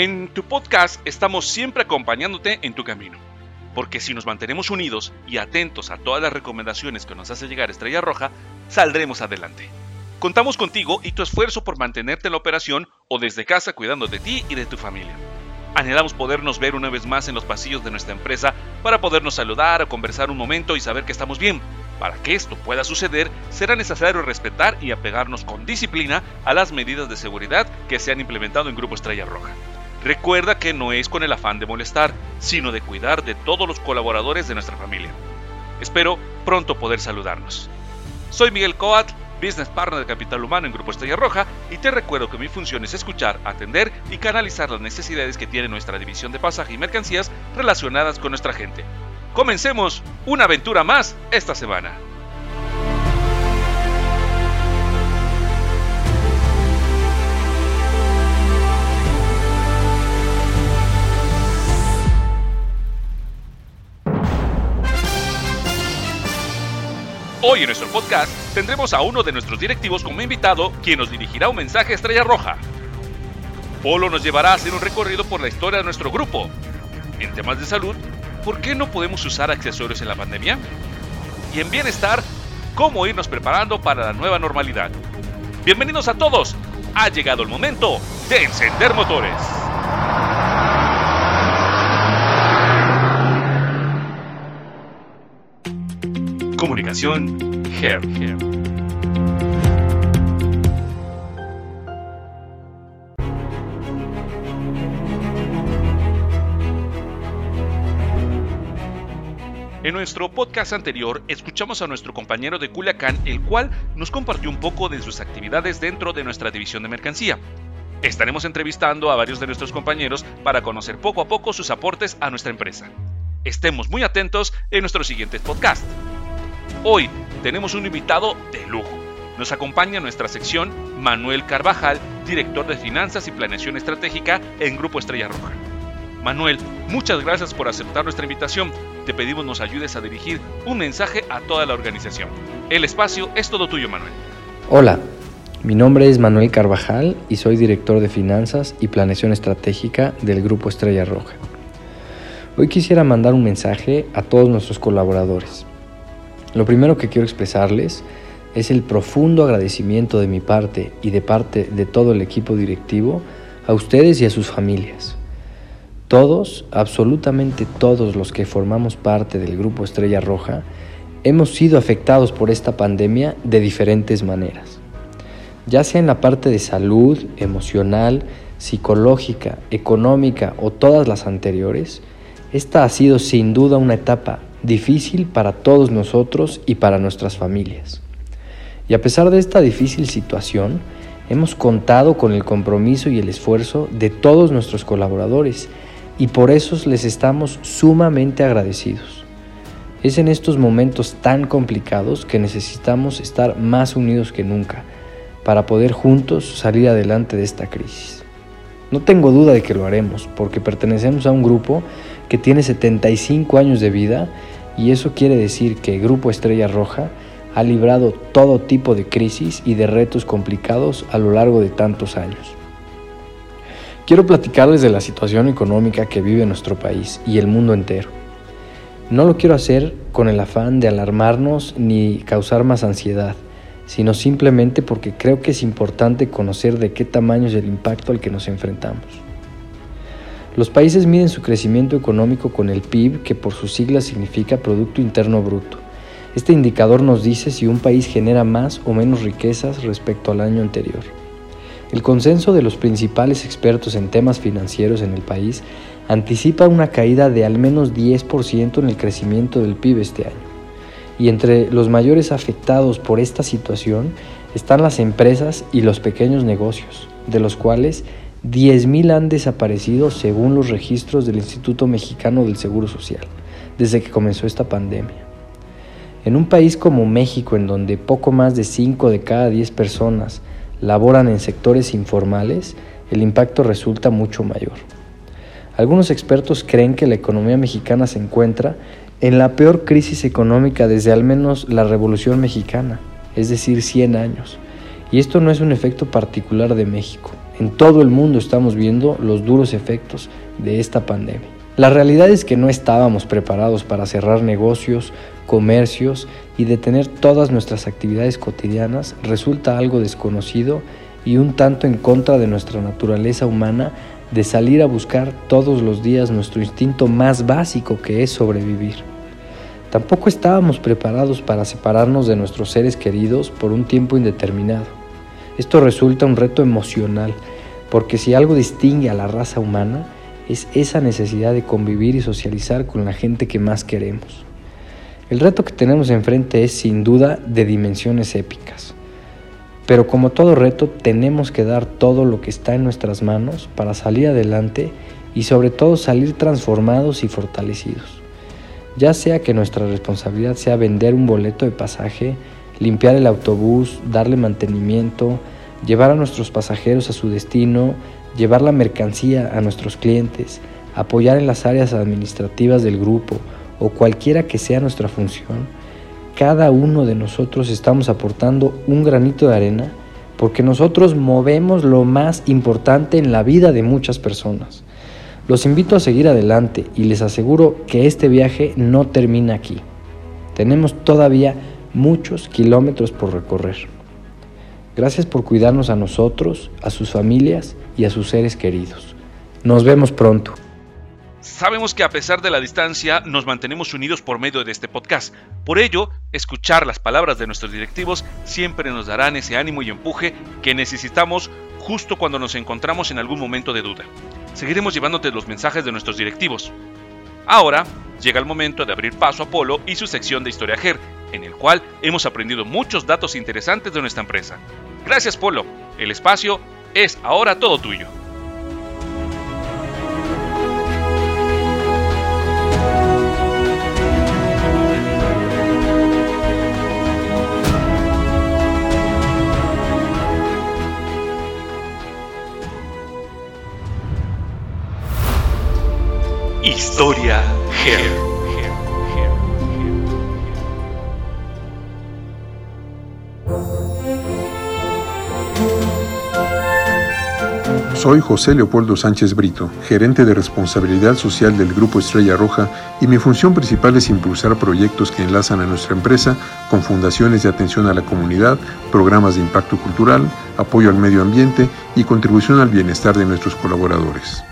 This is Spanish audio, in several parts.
En tu podcast estamos siempre acompañándote en tu camino, porque si nos mantenemos unidos y atentos a todas las recomendaciones que nos hace llegar Estrella Roja, saldremos adelante. Contamos contigo y tu esfuerzo por mantenerte en la operación o desde casa cuidando de ti y de tu familia. Anhelamos podernos ver una vez más en los pasillos de nuestra empresa para podernos saludar o conversar un momento y saber que estamos bien. Para que esto pueda suceder, será necesario respetar y apegarnos con disciplina a las medidas de seguridad que se han implementado en Grupo Estrella Roja. Recuerda que no es con el afán de molestar, sino de cuidar de todos los colaboradores de nuestra familia. Espero pronto poder saludarnos. Soy Miguel Coat, Business Partner de Capital Humano en Grupo Estrella Roja, y te recuerdo que mi función es escuchar, atender y canalizar las necesidades que tiene nuestra división de pasaje y mercancías relacionadas con nuestra gente. Comencemos una aventura más esta semana. Hoy en nuestro podcast tendremos a uno de nuestros directivos como invitado, quien nos dirigirá un mensaje estrella roja. Polo nos llevará a hacer un recorrido por la historia de nuestro grupo. En temas de salud, ¿por qué no podemos usar accesorios en la pandemia? Y en bienestar, ¿cómo irnos preparando para la nueva normalidad? Bienvenidos a todos. Ha llegado el momento de encender motores. Comunicación En nuestro podcast anterior escuchamos a nuestro compañero de Culiacán, el cual nos compartió un poco de sus actividades dentro de nuestra división de mercancía. Estaremos entrevistando a varios de nuestros compañeros para conocer poco a poco sus aportes a nuestra empresa. Estemos muy atentos en nuestro siguiente podcast. Hoy tenemos un invitado de lujo. Nos acompaña en nuestra sección Manuel Carvajal, director de Finanzas y Planeación Estratégica en Grupo Estrella Roja. Manuel, muchas gracias por aceptar nuestra invitación. Te pedimos nos ayudes a dirigir un mensaje a toda la organización. El espacio es todo tuyo, Manuel. Hola, mi nombre es Manuel Carvajal y soy director de Finanzas y Planeación Estratégica del Grupo Estrella Roja. Hoy quisiera mandar un mensaje a todos nuestros colaboradores. Lo primero que quiero expresarles es el profundo agradecimiento de mi parte y de parte de todo el equipo directivo a ustedes y a sus familias. Todos, absolutamente todos los que formamos parte del grupo Estrella Roja, hemos sido afectados por esta pandemia de diferentes maneras. Ya sea en la parte de salud, emocional, psicológica, económica o todas las anteriores, esta ha sido sin duda una etapa difícil para todos nosotros y para nuestras familias. Y a pesar de esta difícil situación, hemos contado con el compromiso y el esfuerzo de todos nuestros colaboradores y por eso les estamos sumamente agradecidos. Es en estos momentos tan complicados que necesitamos estar más unidos que nunca para poder juntos salir adelante de esta crisis. No tengo duda de que lo haremos porque pertenecemos a un grupo que tiene 75 años de vida y eso quiere decir que Grupo Estrella Roja ha librado todo tipo de crisis y de retos complicados a lo largo de tantos años. Quiero platicarles de la situación económica que vive nuestro país y el mundo entero. No lo quiero hacer con el afán de alarmarnos ni causar más ansiedad, sino simplemente porque creo que es importante conocer de qué tamaño es el impacto al que nos enfrentamos. Los países miden su crecimiento económico con el PIB, que por sus siglas significa Producto Interno Bruto. Este indicador nos dice si un país genera más o menos riquezas respecto al año anterior. El consenso de los principales expertos en temas financieros en el país anticipa una caída de al menos 10% en el crecimiento del PIB este año. Y entre los mayores afectados por esta situación están las empresas y los pequeños negocios, de los cuales 10.000 han desaparecido según los registros del Instituto Mexicano del Seguro Social desde que comenzó esta pandemia. En un país como México, en donde poco más de 5 de cada 10 personas laboran en sectores informales, el impacto resulta mucho mayor. Algunos expertos creen que la economía mexicana se encuentra en la peor crisis económica desde al menos la Revolución Mexicana, es decir, 100 años. Y esto no es un efecto particular de México. En todo el mundo estamos viendo los duros efectos de esta pandemia. La realidad es que no estábamos preparados para cerrar negocios, comercios y detener todas nuestras actividades cotidianas resulta algo desconocido y un tanto en contra de nuestra naturaleza humana de salir a buscar todos los días nuestro instinto más básico que es sobrevivir. Tampoco estábamos preparados para separarnos de nuestros seres queridos por un tiempo indeterminado. Esto resulta un reto emocional, porque si algo distingue a la raza humana, es esa necesidad de convivir y socializar con la gente que más queremos. El reto que tenemos enfrente es sin duda de dimensiones épicas. Pero como todo reto tenemos que dar todo lo que está en nuestras manos para salir adelante y sobre todo salir transformados y fortalecidos. Ya sea que nuestra responsabilidad sea vender un boleto de pasaje, limpiar el autobús, darle mantenimiento, llevar a nuestros pasajeros a su destino, llevar la mercancía a nuestros clientes, apoyar en las áreas administrativas del grupo o cualquiera que sea nuestra función, cada uno de nosotros estamos aportando un granito de arena porque nosotros movemos lo más importante en la vida de muchas personas. Los invito a seguir adelante y les aseguro que este viaje no termina aquí. Tenemos todavía muchos kilómetros por recorrer. Gracias por cuidarnos a nosotros, a sus familias y a sus seres queridos. Nos vemos pronto. Sabemos que a pesar de la distancia nos mantenemos unidos por medio de este podcast. Por ello, escuchar las palabras de nuestros directivos siempre nos darán ese ánimo y empuje que necesitamos justo cuando nos encontramos en algún momento de duda. Seguiremos llevándote los mensajes de nuestros directivos. Ahora llega el momento de abrir paso a Polo y su sección de Historia GER, en el cual hemos aprendido muchos datos interesantes de nuestra empresa. Gracias Polo, el espacio es ahora todo tuyo. Historia GER. Soy José Leopoldo Sánchez Brito, gerente de responsabilidad social del Grupo Estrella Roja y mi función principal es impulsar proyectos que enlazan a nuestra empresa con fundaciones de atención a la comunidad, programas de impacto cultural, apoyo al medio ambiente y contribución al bienestar de nuestros colaboradores.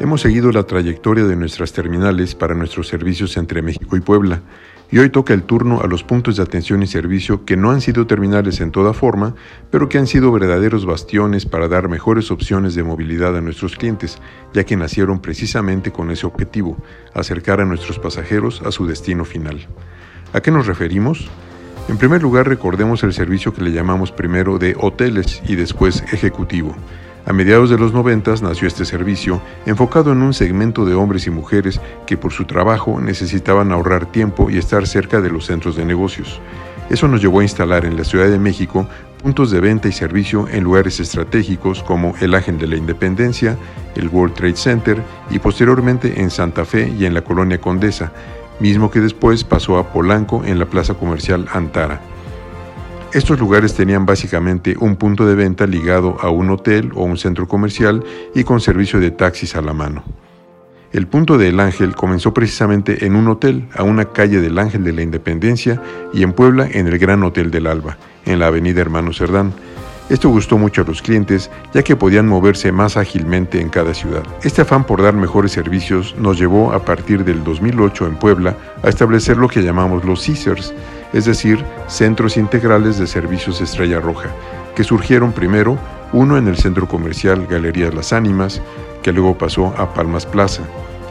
Hemos seguido la trayectoria de nuestras terminales para nuestros servicios entre México y Puebla, y hoy toca el turno a los puntos de atención y servicio que no han sido terminales en toda forma, pero que han sido verdaderos bastiones para dar mejores opciones de movilidad a nuestros clientes, ya que nacieron precisamente con ese objetivo, acercar a nuestros pasajeros a su destino final. ¿A qué nos referimos? En primer lugar, recordemos el servicio que le llamamos primero de hoteles y después ejecutivo a mediados de los 90 nació este servicio, enfocado en un segmento de hombres y mujeres que por su trabajo necesitaban ahorrar tiempo y estar cerca de los centros de negocios. Eso nos llevó a instalar en la Ciudad de México puntos de venta y servicio en lugares estratégicos como el Ángel de la Independencia, el World Trade Center y posteriormente en Santa Fe y en la Colonia Condesa, mismo que después pasó a Polanco en la Plaza Comercial Antara. Estos lugares tenían básicamente un punto de venta ligado a un hotel o un centro comercial y con servicio de taxis a la mano. El punto del Ángel comenzó precisamente en un hotel a una calle del Ángel de la Independencia y en Puebla en el Gran Hotel del Alba, en la avenida Hermano Cerdán. Esto gustó mucho a los clientes ya que podían moverse más ágilmente en cada ciudad. Este afán por dar mejores servicios nos llevó a partir del 2008 en Puebla a establecer lo que llamamos los Caesars, es decir, centros integrales de servicios Estrella Roja, que surgieron primero uno en el centro comercial Galerías Las Ánimas, que luego pasó a Palmas Plaza,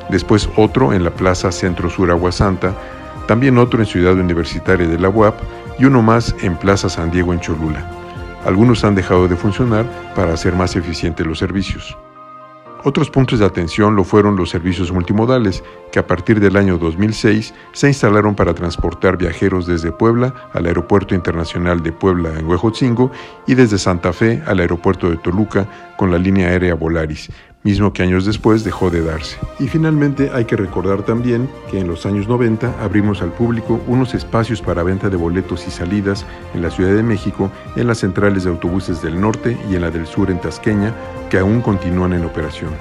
después otro en la Plaza Centro Sur Agua Santa, también otro en Ciudad Universitaria de la UAP y uno más en Plaza San Diego en Cholula. Algunos han dejado de funcionar para hacer más eficientes los servicios. Otros puntos de atención lo fueron los servicios multimodales, que a partir del año 2006 se instalaron para transportar viajeros desde Puebla al Aeropuerto Internacional de Puebla en Huejotzingo y desde Santa Fe al Aeropuerto de Toluca con la línea aérea Volaris, mismo que años después dejó de darse. Y finalmente hay que recordar también que en los años 90 abrimos al público unos espacios para venta de boletos y salidas en la Ciudad de México, en las centrales de autobuses del norte y en la del sur en Tasqueña, que aún continúan en operación.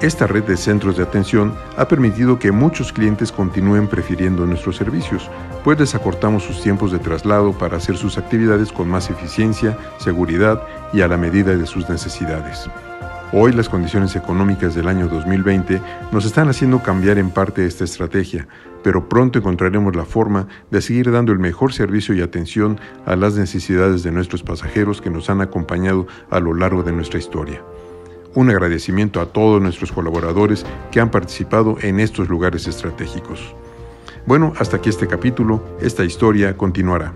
Esta red de centros de atención ha permitido que muchos clientes continúen prefiriendo nuestros servicios, pues les acortamos sus tiempos de traslado para hacer sus actividades con más eficiencia, seguridad y a la medida de sus necesidades. Hoy las condiciones económicas del año 2020 nos están haciendo cambiar en parte esta estrategia, pero pronto encontraremos la forma de seguir dando el mejor servicio y atención a las necesidades de nuestros pasajeros que nos han acompañado a lo largo de nuestra historia. Un agradecimiento a todos nuestros colaboradores que han participado en estos lugares estratégicos. Bueno, hasta aquí este capítulo, esta historia continuará.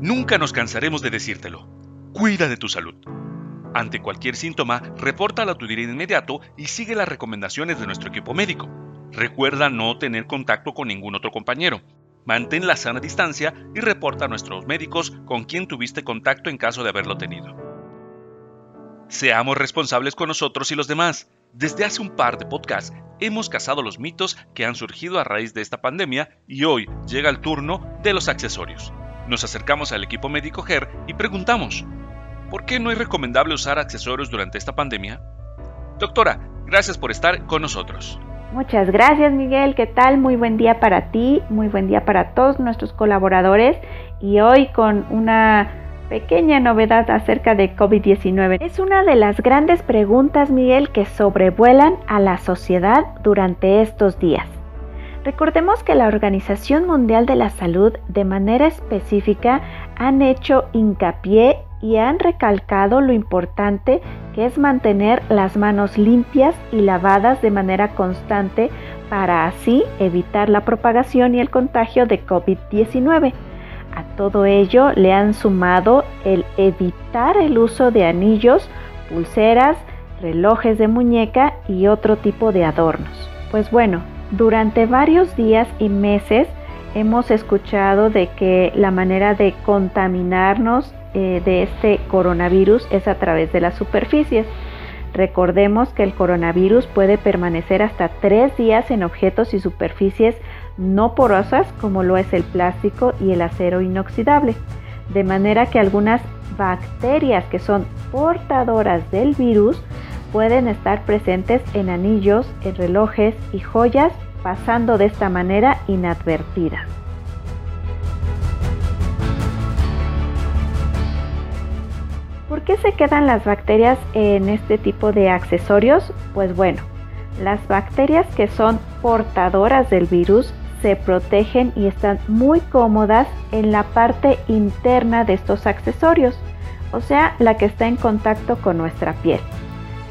Nunca nos cansaremos de decírtelo. Cuida de tu salud. Ante cualquier síntoma, repórtalo a tu de inmediato y sigue las recomendaciones de nuestro equipo médico. Recuerda no tener contacto con ningún otro compañero. Mantén la sana distancia y reporta a nuestros médicos con quien tuviste contacto en caso de haberlo tenido. Seamos responsables con nosotros y los demás. Desde hace un par de podcasts hemos cazado los mitos que han surgido a raíz de esta pandemia y hoy llega el turno de los accesorios. Nos acercamos al equipo médico GER y preguntamos, ¿por qué no es recomendable usar accesorios durante esta pandemia? Doctora, gracias por estar con nosotros. Muchas gracias Miguel, ¿qué tal? Muy buen día para ti, muy buen día para todos nuestros colaboradores y hoy con una pequeña novedad acerca de COVID-19. Es una de las grandes preguntas Miguel que sobrevuelan a la sociedad durante estos días. Recordemos que la Organización Mundial de la Salud de manera específica han hecho hincapié y han recalcado lo importante es mantener las manos limpias y lavadas de manera constante para así evitar la propagación y el contagio de COVID-19. A todo ello le han sumado el evitar el uso de anillos, pulseras, relojes de muñeca y otro tipo de adornos. Pues bueno, durante varios días y meses hemos escuchado de que la manera de contaminarnos eh, de este coronavirus es a través de las superficies. Recordemos que el coronavirus puede permanecer hasta tres días en objetos y superficies no porosas como lo es el plástico y el acero inoxidable, de manera que algunas bacterias que son portadoras del virus pueden estar presentes en anillos, en relojes y joyas, pasando de esta manera inadvertida. ¿Por qué se quedan las bacterias en este tipo de accesorios? Pues bueno, las bacterias que son portadoras del virus se protegen y están muy cómodas en la parte interna de estos accesorios, o sea, la que está en contacto con nuestra piel,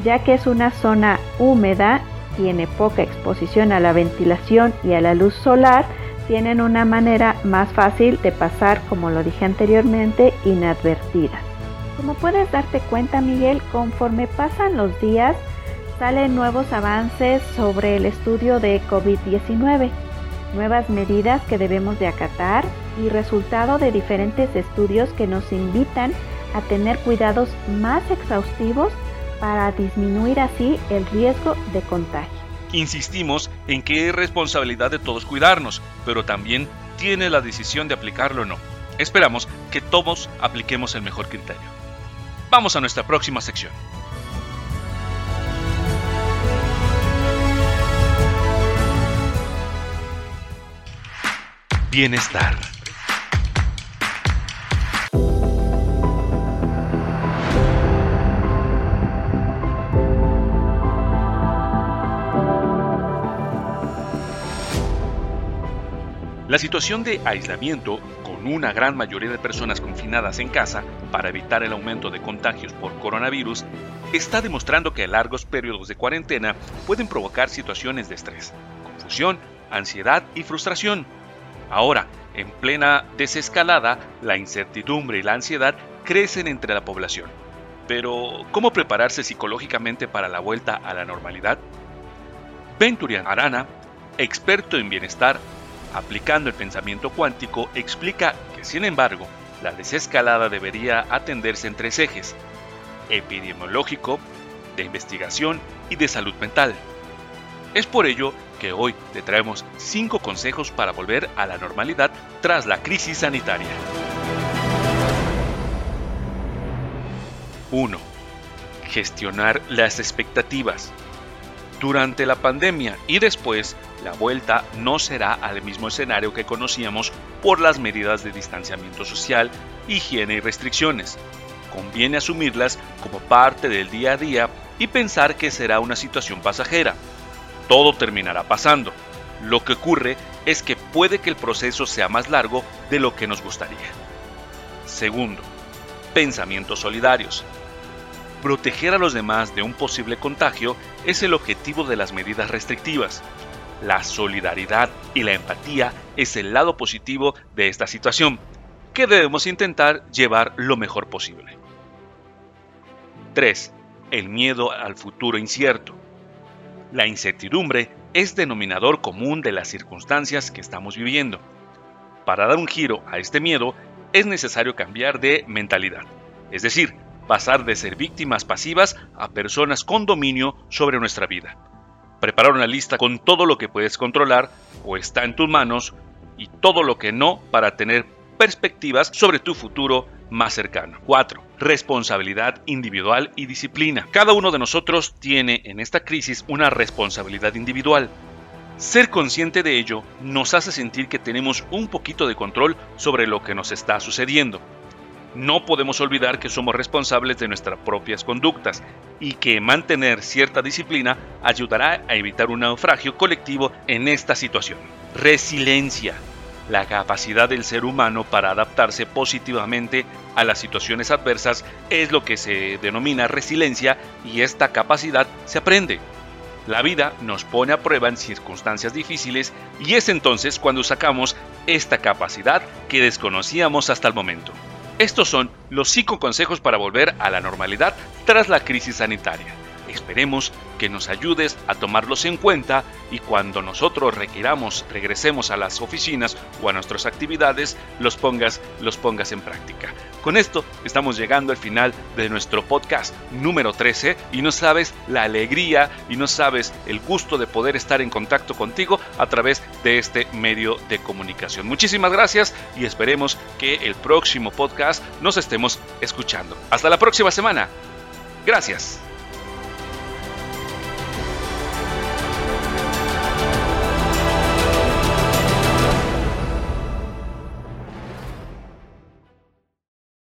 ya que es una zona húmeda, tiene poca exposición a la ventilación y a la luz solar, tienen una manera más fácil de pasar, como lo dije anteriormente, inadvertida. Como puedes darte cuenta, Miguel, conforme pasan los días, salen nuevos avances sobre el estudio de COVID-19, nuevas medidas que debemos de acatar y resultado de diferentes estudios que nos invitan a tener cuidados más exhaustivos para disminuir así el riesgo de contagio. Insistimos en que es responsabilidad de todos cuidarnos, pero también tiene la decisión de aplicarlo o no. Esperamos que todos apliquemos el mejor criterio. Vamos a nuestra próxima sección. Bienestar. La situación de aislamiento una gran mayoría de personas confinadas en casa para evitar el aumento de contagios por coronavirus, está demostrando que largos periodos de cuarentena pueden provocar situaciones de estrés, confusión, ansiedad y frustración. Ahora, en plena desescalada, la incertidumbre y la ansiedad crecen entre la población. Pero, ¿cómo prepararse psicológicamente para la vuelta a la normalidad? Venturian Arana, experto en bienestar, aplicando el pensamiento cuántico, explica que, sin embargo, la desescalada debería atenderse en tres ejes, epidemiológico, de investigación y de salud mental. Es por ello que hoy te traemos cinco consejos para volver a la normalidad tras la crisis sanitaria. 1. Gestionar las expectativas. Durante la pandemia y después, la vuelta no será al mismo escenario que conocíamos por las medidas de distanciamiento social, higiene y restricciones. Conviene asumirlas como parte del día a día y pensar que será una situación pasajera. Todo terminará pasando. Lo que ocurre es que puede que el proceso sea más largo de lo que nos gustaría. Segundo, pensamientos solidarios. Proteger a los demás de un posible contagio es el objetivo de las medidas restrictivas. La solidaridad y la empatía es el lado positivo de esta situación, que debemos intentar llevar lo mejor posible. 3. El miedo al futuro incierto. La incertidumbre es denominador común de las circunstancias que estamos viviendo. Para dar un giro a este miedo es necesario cambiar de mentalidad, es decir, pasar de ser víctimas pasivas a personas con dominio sobre nuestra vida. Preparar una lista con todo lo que puedes controlar o está en tus manos y todo lo que no para tener perspectivas sobre tu futuro más cercano. 4. Responsabilidad individual y disciplina. Cada uno de nosotros tiene en esta crisis una responsabilidad individual. Ser consciente de ello nos hace sentir que tenemos un poquito de control sobre lo que nos está sucediendo no podemos olvidar que somos responsables de nuestras propias conductas y que mantener cierta disciplina ayudará a evitar un naufragio colectivo en esta situación. Resiliencia, la capacidad del ser humano para adaptarse positivamente a las situaciones adversas es lo que se denomina resiliencia y esta capacidad se aprende. La vida nos pone a prueba en circunstancias difíciles y es entonces cuando sacamos esta capacidad que desconocíamos hasta el momento. Estos son los 5 consejos para volver a la normalidad tras la crisis sanitaria. Esperemos que nos ayudes a tomarlos en cuenta y cuando nosotros requiramos regresemos a las oficinas o a nuestras actividades, los pongas, los pongas en práctica. Con esto estamos llegando al final de nuestro podcast número 13 y no sabes la alegría y no sabes el gusto de poder estar en contacto contigo a través de este medio de comunicación. Muchísimas gracias y esperemos que el próximo podcast nos estemos escuchando. Hasta la próxima semana. Gracias.